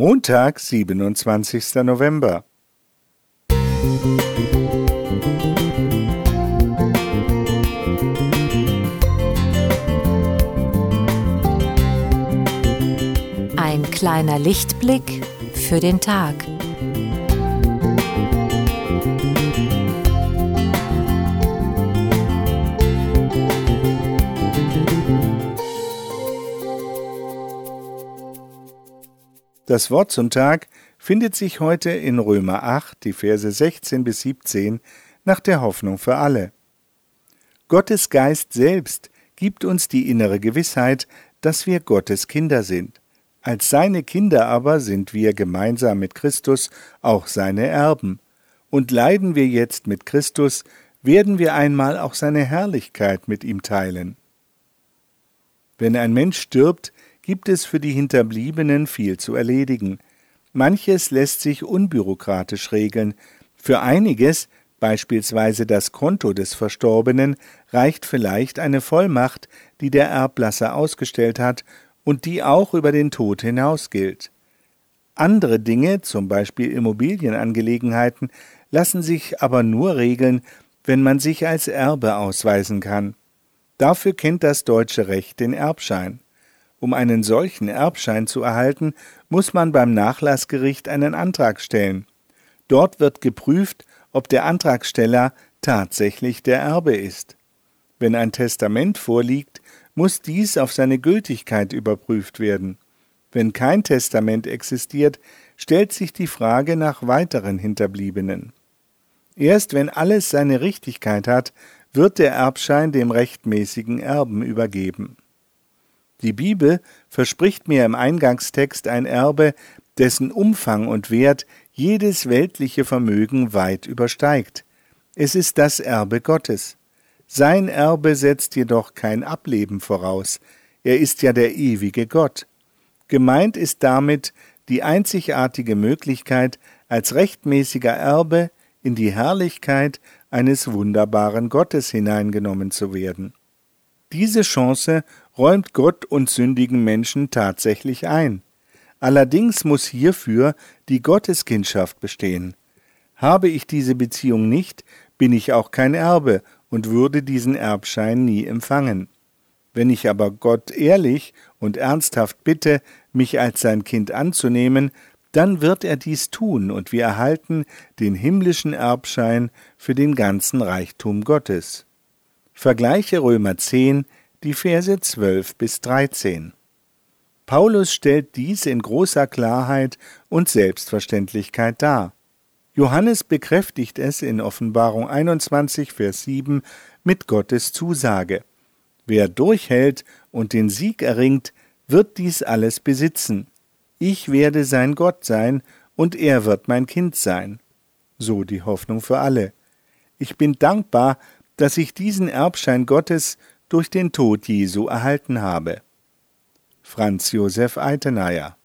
Montag, 27. November. Ein kleiner Lichtblick für den Tag. Das Wort zum Tag findet sich heute in Römer 8, die Verse 16 bis 17, nach der Hoffnung für alle. Gottes Geist selbst gibt uns die innere Gewissheit, dass wir Gottes Kinder sind. Als seine Kinder aber sind wir gemeinsam mit Christus auch seine Erben. Und leiden wir jetzt mit Christus, werden wir einmal auch seine Herrlichkeit mit ihm teilen. Wenn ein Mensch stirbt, gibt es für die Hinterbliebenen viel zu erledigen. Manches lässt sich unbürokratisch regeln. Für einiges, beispielsweise das Konto des Verstorbenen, reicht vielleicht eine Vollmacht, die der Erblasser ausgestellt hat und die auch über den Tod hinaus gilt. Andere Dinge, zum Beispiel Immobilienangelegenheiten, lassen sich aber nur regeln, wenn man sich als Erbe ausweisen kann. Dafür kennt das deutsche Recht den Erbschein. Um einen solchen Erbschein zu erhalten, muss man beim Nachlassgericht einen Antrag stellen. Dort wird geprüft, ob der Antragsteller tatsächlich der Erbe ist. Wenn ein Testament vorliegt, muss dies auf seine Gültigkeit überprüft werden. Wenn kein Testament existiert, stellt sich die Frage nach weiteren Hinterbliebenen. Erst wenn alles seine Richtigkeit hat, wird der Erbschein dem rechtmäßigen Erben übergeben. Die Bibel verspricht mir im Eingangstext ein Erbe, dessen Umfang und Wert jedes weltliche Vermögen weit übersteigt. Es ist das Erbe Gottes. Sein Erbe setzt jedoch kein Ableben voraus, er ist ja der ewige Gott. Gemeint ist damit die einzigartige Möglichkeit, als rechtmäßiger Erbe in die Herrlichkeit eines wunderbaren Gottes hineingenommen zu werden. Diese Chance räumt Gott und sündigen Menschen tatsächlich ein. Allerdings muss hierfür die Gotteskindschaft bestehen. Habe ich diese Beziehung nicht, bin ich auch kein Erbe und würde diesen Erbschein nie empfangen. Wenn ich aber Gott ehrlich und ernsthaft bitte, mich als sein Kind anzunehmen, dann wird er dies tun und wir erhalten den himmlischen Erbschein für den ganzen Reichtum Gottes. Vergleiche Römer 10, die Verse 12 bis 13. Paulus stellt dies in großer Klarheit und Selbstverständlichkeit dar. Johannes bekräftigt es in Offenbarung 21, Vers 7 mit Gottes Zusage. Wer durchhält und den Sieg erringt, wird dies alles besitzen. Ich werde sein Gott sein, und er wird mein Kind sein. So die Hoffnung für alle. Ich bin dankbar, dass ich diesen Erbschein Gottes durch den Tod Jesu erhalten habe. Franz Josef Eitenayer